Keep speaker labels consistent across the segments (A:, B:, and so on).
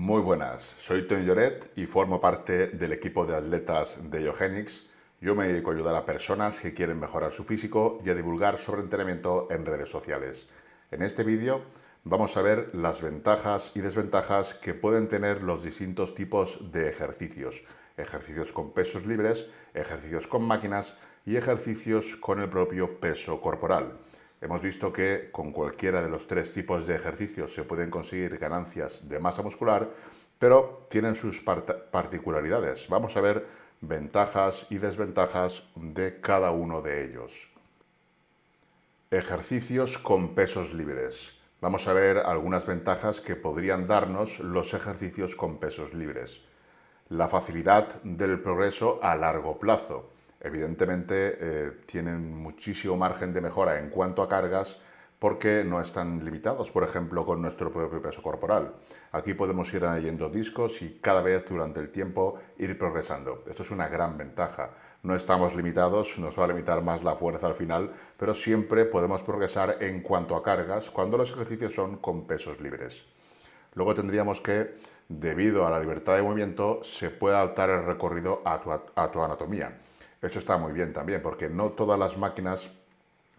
A: Muy buenas, soy Tony Lloret y formo parte del equipo de atletas de Iogenics. Yo me dedico a ayudar a personas que quieren mejorar su físico y a divulgar sobre entrenamiento en redes sociales. En este vídeo vamos a ver las ventajas y desventajas que pueden tener los distintos tipos de ejercicios. Ejercicios con pesos libres, ejercicios con máquinas y ejercicios con el propio peso corporal. Hemos visto que con cualquiera de los tres tipos de ejercicios se pueden conseguir ganancias de masa muscular, pero tienen sus particularidades. Vamos a ver ventajas y desventajas de cada uno de ellos. Ejercicios con pesos libres. Vamos a ver algunas ventajas que podrían darnos los ejercicios con pesos libres. La facilidad del progreso a largo plazo evidentemente eh, tienen muchísimo margen de mejora en cuanto a cargas porque no están limitados, por ejemplo, con nuestro propio peso corporal. Aquí podemos ir añadiendo discos y cada vez durante el tiempo ir progresando. Esto es una gran ventaja. No estamos limitados, nos va a limitar más la fuerza al final, pero siempre podemos progresar en cuanto a cargas cuando los ejercicios son con pesos libres. Luego tendríamos que, debido a la libertad de movimiento, se puede adaptar el recorrido a tu anatomía. Eso está muy bien también, porque no todas las máquinas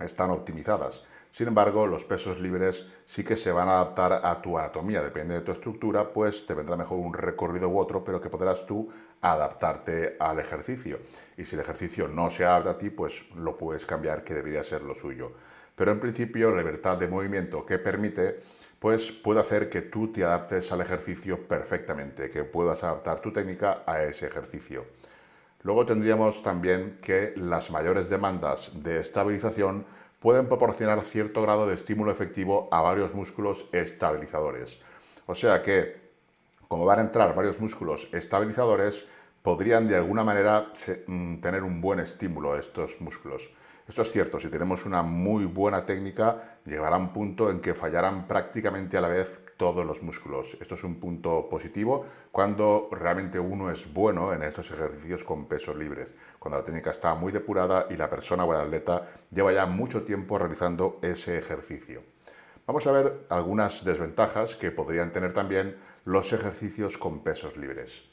A: están optimizadas. Sin embargo, los pesos libres sí que se van a adaptar a tu anatomía. Depende de tu estructura, pues te vendrá mejor un recorrido u otro, pero que podrás tú adaptarte al ejercicio. Y si el ejercicio no se adapta a ti, pues lo puedes cambiar, que debería ser lo suyo. Pero en principio, la libertad de movimiento que permite, pues puede hacer que tú te adaptes al ejercicio perfectamente, que puedas adaptar tu técnica a ese ejercicio. Luego tendríamos también que las mayores demandas de estabilización pueden proporcionar cierto grado de estímulo efectivo a varios músculos estabilizadores. O sea que, como van a entrar varios músculos estabilizadores, podrían de alguna manera mm, tener un buen estímulo a estos músculos. Esto es cierto, si tenemos una muy buena técnica, llegará un punto en que fallarán prácticamente a la vez todos los músculos. Esto es un punto positivo cuando realmente uno es bueno en estos ejercicios con pesos libres, cuando la técnica está muy depurada y la persona o el atleta lleva ya mucho tiempo realizando ese ejercicio. Vamos a ver algunas desventajas que podrían tener también los ejercicios con pesos libres.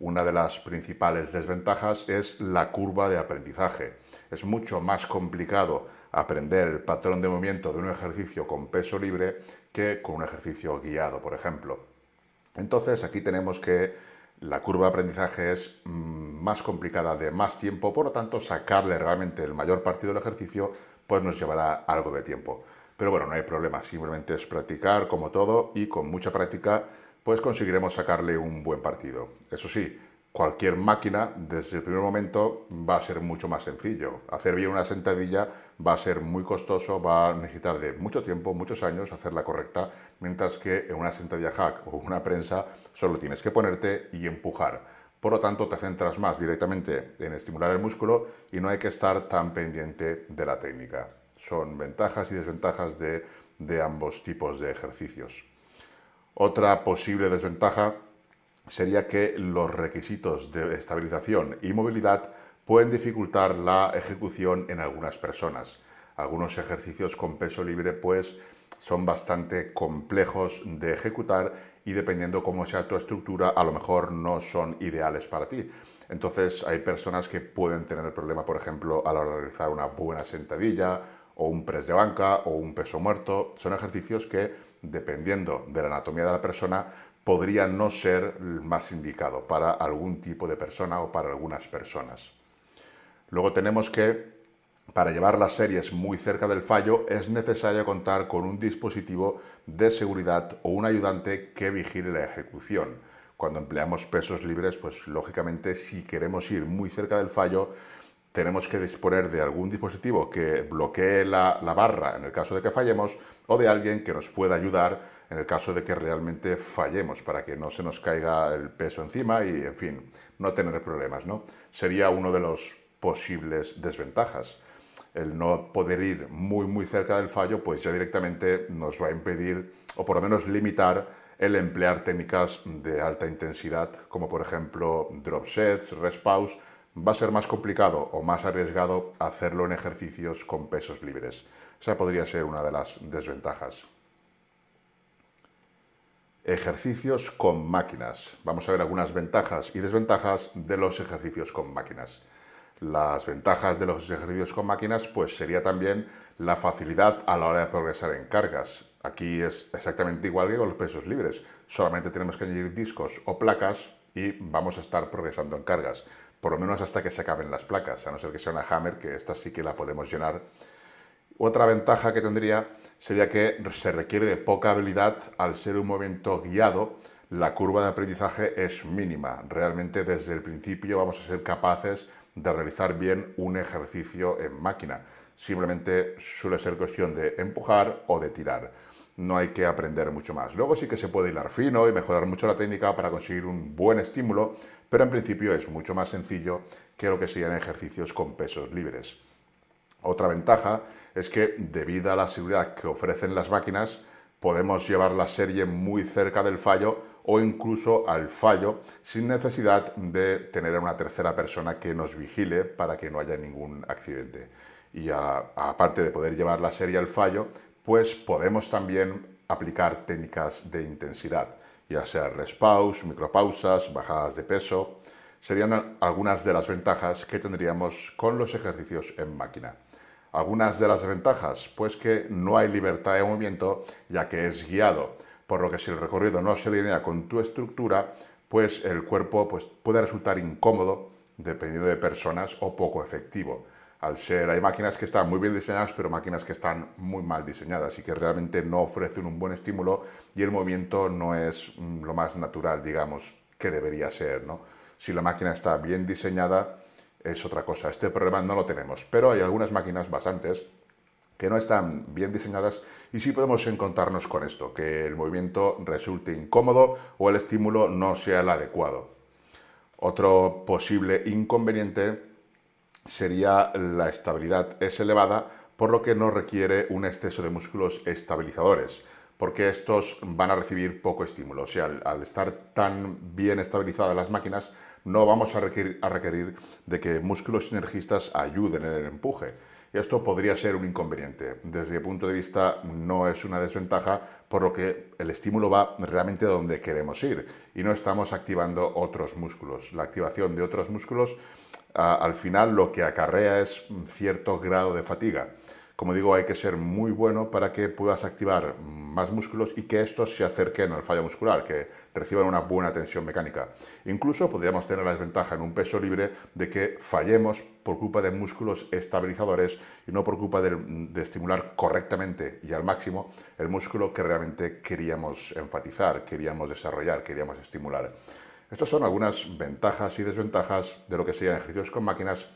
A: Una de las principales desventajas es la curva de aprendizaje. Es mucho más complicado aprender el patrón de movimiento de un ejercicio con peso libre que con un ejercicio guiado, por ejemplo. Entonces aquí tenemos que la curva de aprendizaje es mm, más complicada de más tiempo, por lo tanto sacarle realmente el mayor partido del ejercicio pues nos llevará algo de tiempo. Pero bueno, no hay problema, simplemente es practicar como todo y con mucha práctica pues conseguiremos sacarle un buen partido. Eso sí, cualquier máquina desde el primer momento va a ser mucho más sencillo. Hacer bien una sentadilla va a ser muy costoso, va a necesitar de mucho tiempo, muchos años hacerla correcta, mientras que en una sentadilla hack o una prensa solo tienes que ponerte y empujar. Por lo tanto, te centras más directamente en estimular el músculo y no hay que estar tan pendiente de la técnica. Son ventajas y desventajas de, de ambos tipos de ejercicios. Otra posible desventaja sería que los requisitos de estabilización y movilidad pueden dificultar la ejecución en algunas personas. Algunos ejercicios con peso libre pues son bastante complejos de ejecutar y dependiendo cómo sea tu estructura a lo mejor no son ideales para ti. Entonces hay personas que pueden tener problema, por ejemplo, a la realizar una buena sentadilla o un press de banca o un peso muerto. Son ejercicios que, dependiendo de la anatomía de la persona, podría no ser más indicado para algún tipo de persona o para algunas personas. Luego tenemos que, para llevar las series muy cerca del fallo, es necesario contar con un dispositivo de seguridad o un ayudante que vigile la ejecución. Cuando empleamos pesos libres, pues lógicamente si queremos ir muy cerca del fallo, tenemos que disponer de algún dispositivo que bloquee la, barra en el caso de que fallemos o de alguien que nos pueda ayudar en el caso de que realmente fallemos, para que no se nos caiga el peso encima y, en fin, no tener problemas. ¿no? Sería uno de los posibles desventajas. El no poder ir muy, muy cerca del fallo, pues ya directamente nos va a impedir, o por lo menos limitar, el emplear técnicas de alta intensidad, como por ejemplo drop sets, rest pause, va a ser más complicado o más arriesgado hacerlo en ejercicios con pesos libres. Esa podría ser una de las desventajas. Ejercicios con máquinas. Vamos a ver algunas ventajas y desventajas de los ejercicios con máquinas. Las ventajas de los ejercicios con máquinas pues sería también la facilidad a la hora de progresar en cargas. Aquí es exactamente igual que con los pesos libres. Solamente tenemos que añadir discos o placas y vamos a estar progresando en cargas. Por lo menos hasta que se acaben las placas, a no ser que sea una hammer, que esta sí que la podemos llenar otra ventaja que tendría sería que se requiere de poca habilidad al ser un movimiento guiado. La curva de aprendizaje es mínima. Realmente desde el principio vamos a ser capaces de realizar bien un ejercicio en máquina. Simplemente suele ser cuestión de empujar o de tirar. No hay que aprender mucho más. Luego sí que se puede hilar fino y mejorar mucho la técnica para conseguir un buen estímulo, pero en principio es mucho más sencillo que lo que serían ejercicios con pesos libres. Otra ventaja es que debido a la seguridad que ofrecen las máquinas, podemos llevar la serie muy cerca del fallo o incluso al fallo sin necesidad de tener a una tercera persona que nos vigile para que no haya ningún accidente. Y aparte de poder llevar la serie al fallo, pues podemos también aplicar técnicas de intensidad, ya sea respaus, micropausas, bajadas de peso. Serían algunas de las ventajas que tendríamos con los ejercicios en máquina. Algunas de las ventajas, pues que no hay libertad de movimiento ya que es guiado, por lo que si el recorrido no se alinea con tu estructura, pues el cuerpo pues, puede resultar incómodo dependiendo de personas o poco efectivo. Al ser, hay máquinas que están muy bien diseñadas, pero máquinas que están muy mal diseñadas y que realmente no ofrecen un buen estímulo y el movimiento no es mm, lo más natural, digamos, que debería ser. ¿no? Si la máquina está bien diseñada, es otra cosa. Este problema no lo tenemos, pero hay algunas máquinas bastantes que no están bien diseñadas y sí podemos encontrarnos con esto, que el movimiento resulte incómodo o el estímulo no sea el adecuado. Otro posible inconveniente sería la estabilidad es elevada, por lo que no requiere un exceso de músculos estabilizadores, porque estos van a recibir poco estímulo. O sea, al, estar tan bien estabilizadas las máquinas, no vamos a requerir, de que músculos sinergistas ayuden en el empuje. Esto podría ser un inconveniente. Desde mi punto de vista no es una desventaja, por lo que el estímulo va realmente donde queremos ir y no estamos activando otros músculos. La activación de otros músculos al final lo que acarrea es un cierto grado de fatiga. Como digo, hay que ser muy bueno para que puedas activar más músculos y que estos se acerquen al fallo muscular, que reciban una buena tensión mecánica. Incluso podríamos tener la desventaja en un peso libre de que fallemos por culpa de músculos estabilizadores y no por culpa de, estimular correctamente y al máximo el músculo que realmente queríamos enfatizar, queríamos desarrollar, queríamos estimular. Estas son algunas ventajas y desventajas de lo que serían ejercicios con máquinas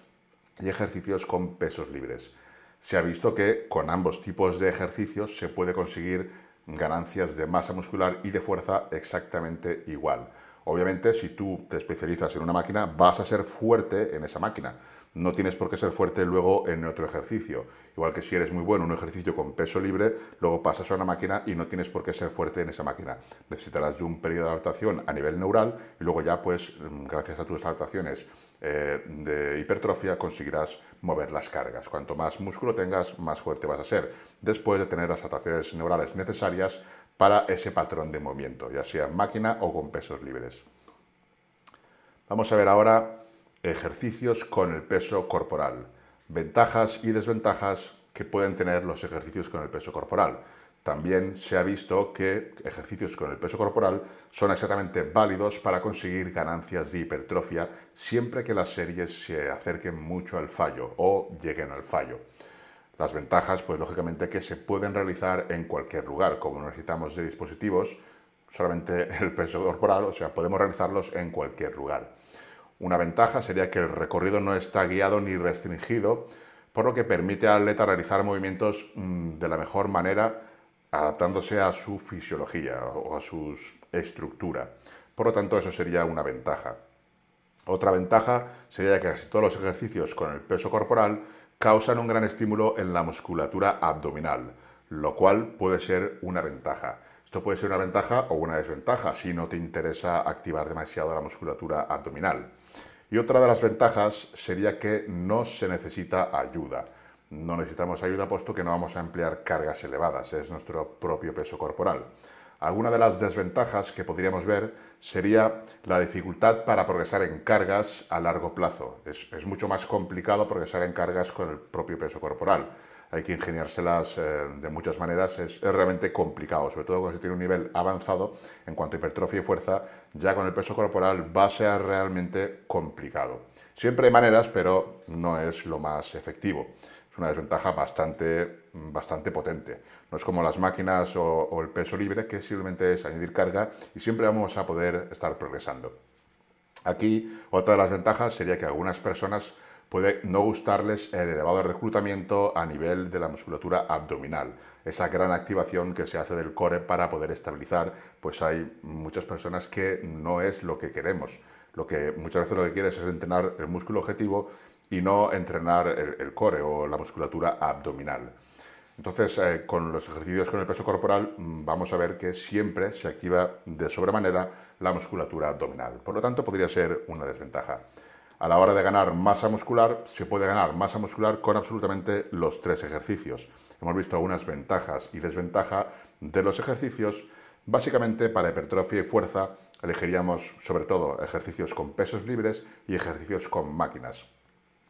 A: y ejercicios con pesos libres se ha visto que con ambos tipos de ejercicios se puede conseguir ganancias de masa muscular y de fuerza exactamente igual. Obviamente, si tú te especializas en una máquina, vas a ser fuerte en esa máquina no tienes por qué ser fuerte luego en otro ejercicio. Igual que si eres muy bueno en un ejercicio con peso libre, luego pasas a una máquina y no tienes por qué ser fuerte en esa máquina. Necesitarás de un periodo de adaptación a nivel neural y luego ya, pues, mm, gracias a tus adaptaciones eh, de hipertrofia, conseguirás mover las cargas. Cuanto más músculo tengas, más fuerte vas a ser, después de tener las adaptaciones neurales necesarias para ese patrón de movimiento, ya sea en máquina o con pesos libres. Vamos a ver ahora ejercicios con el peso corporal, ventajas y desventajas que pueden tener los ejercicios con el peso corporal. También se ha visto que ejercicios con el peso corporal son exactamente válidos para conseguir ganancias de hipertrofia siempre que las series se acerquen mucho al fallo o lleguen al fallo. Las ventajas, pues lógicamente que se pueden realizar en cualquier lugar, como necesitamos de dispositivos, solamente el peso corporal, o sea, podemos realizarlos en cualquier lugar. Una ventaja sería que el recorrido no está guiado ni restringido, por lo que permite al atleta realizar movimientos mm, de la mejor manera adaptándose a su fisiología o a su estructura. Por lo tanto, eso sería una ventaja. Otra ventaja sería que casi todos los ejercicios con el peso corporal causan un gran estímulo en la musculatura abdominal, lo cual puede ser una ventaja. Esto puede ser una ventaja o una desventaja si no te interesa activar demasiado la musculatura abdominal. Y otra de las ventajas sería que no se necesita ayuda. No necesitamos ayuda puesto que no vamos a emplear cargas elevadas, es nuestro propio peso corporal. Alguna de las desventajas que podríamos ver sería la dificultad para progresar en cargas a largo plazo. Es, mucho más complicado progresar en cargas con el propio peso corporal. Hay que ingeniárselas eh, de muchas maneras, es, realmente complicado, sobre todo cuando se tiene un nivel avanzado en cuanto a hipertrofia y fuerza, ya con el peso corporal va a ser realmente complicado. Siempre hay maneras, pero no es lo más efectivo una desventaja bastante, bastante potente. No es como las máquinas o, el peso libre, que simplemente es añadir carga y siempre vamos a poder estar progresando. Aquí, otra de las ventajas sería que algunas personas puede no gustarles el elevado reclutamiento a nivel de la musculatura abdominal. Esa gran activación que se hace del core para poder estabilizar, pues hay muchas personas que no es lo que queremos. Lo que muchas veces lo que quieres es entrenar el músculo objetivo y no entrenar el, core o la musculatura abdominal. Entonces, eh, con los ejercicios con el peso corporal mm, vamos a ver que siempre se activa de sobremanera la musculatura abdominal. Por lo tanto, podría ser una desventaja. A la hora de ganar masa muscular, se puede ganar masa muscular con absolutamente los tres ejercicios. Hemos visto algunas ventajas y desventajas de los ejercicios. Básicamente, para hipertrofia y fuerza, elegiríamos sobre todo ejercicios con pesos libres y ejercicios con máquinas.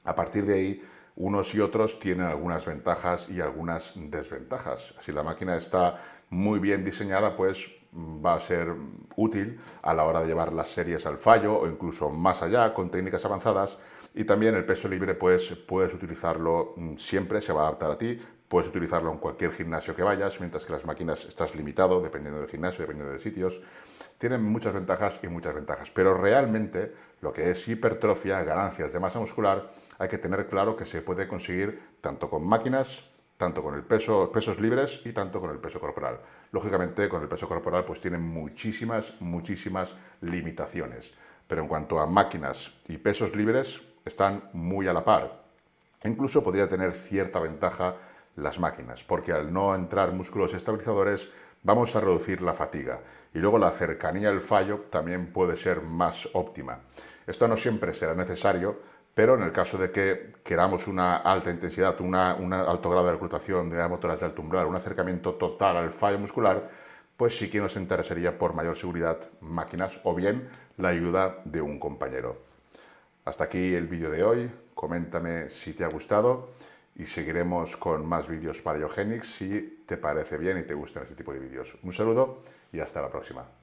A: A partir de ahí, unos y otros tienen algunas ventajas y algunas desventajas. Si la máquina está muy bien diseñada, pues mm, va a ser útil a la hora de llevar las series al fallo o incluso más allá con técnicas avanzadas. Y también el peso libre, pues puedes utilizarlo mm, siempre, se va a adaptar a ti. Puedes utilizarlo en cualquier gimnasio que vayas, mientras que las máquinas estás limitado dependiendo del gimnasio, dependiendo de sitios. Tienen muchas ventajas y muchas ventajas. Pero realmente lo que es hipertrofia, ganancias de masa muscular, hay que tener claro que se puede conseguir tanto con máquinas, tanto con el peso, pesos libres y tanto con el peso corporal. Lógicamente, con el peso corporal pues tienen muchísimas, muchísimas limitaciones. Pero en cuanto a máquinas y pesos libres, están muy a la par. Incluso podría tener cierta ventaja las máquinas, porque al no entrar músculos estabilizadores vamos a reducir la fatiga y luego la cercanía al fallo también puede ser más óptima. Esto no siempre será necesario, pero en el caso de que queramos una alta intensidad, un alto grado de reclutación de motoras de alto umbral, un acercamiento total al fallo muscular, pues sí que nos interesaría por mayor seguridad máquinas o bien la ayuda de un compañero. Hasta aquí el vídeo de hoy, coméntame si te ha gustado y seguiremos con más vídeos para Iogenics si te parece bien y te gustan este tipo de vídeos. Un saludo y hasta la próxima.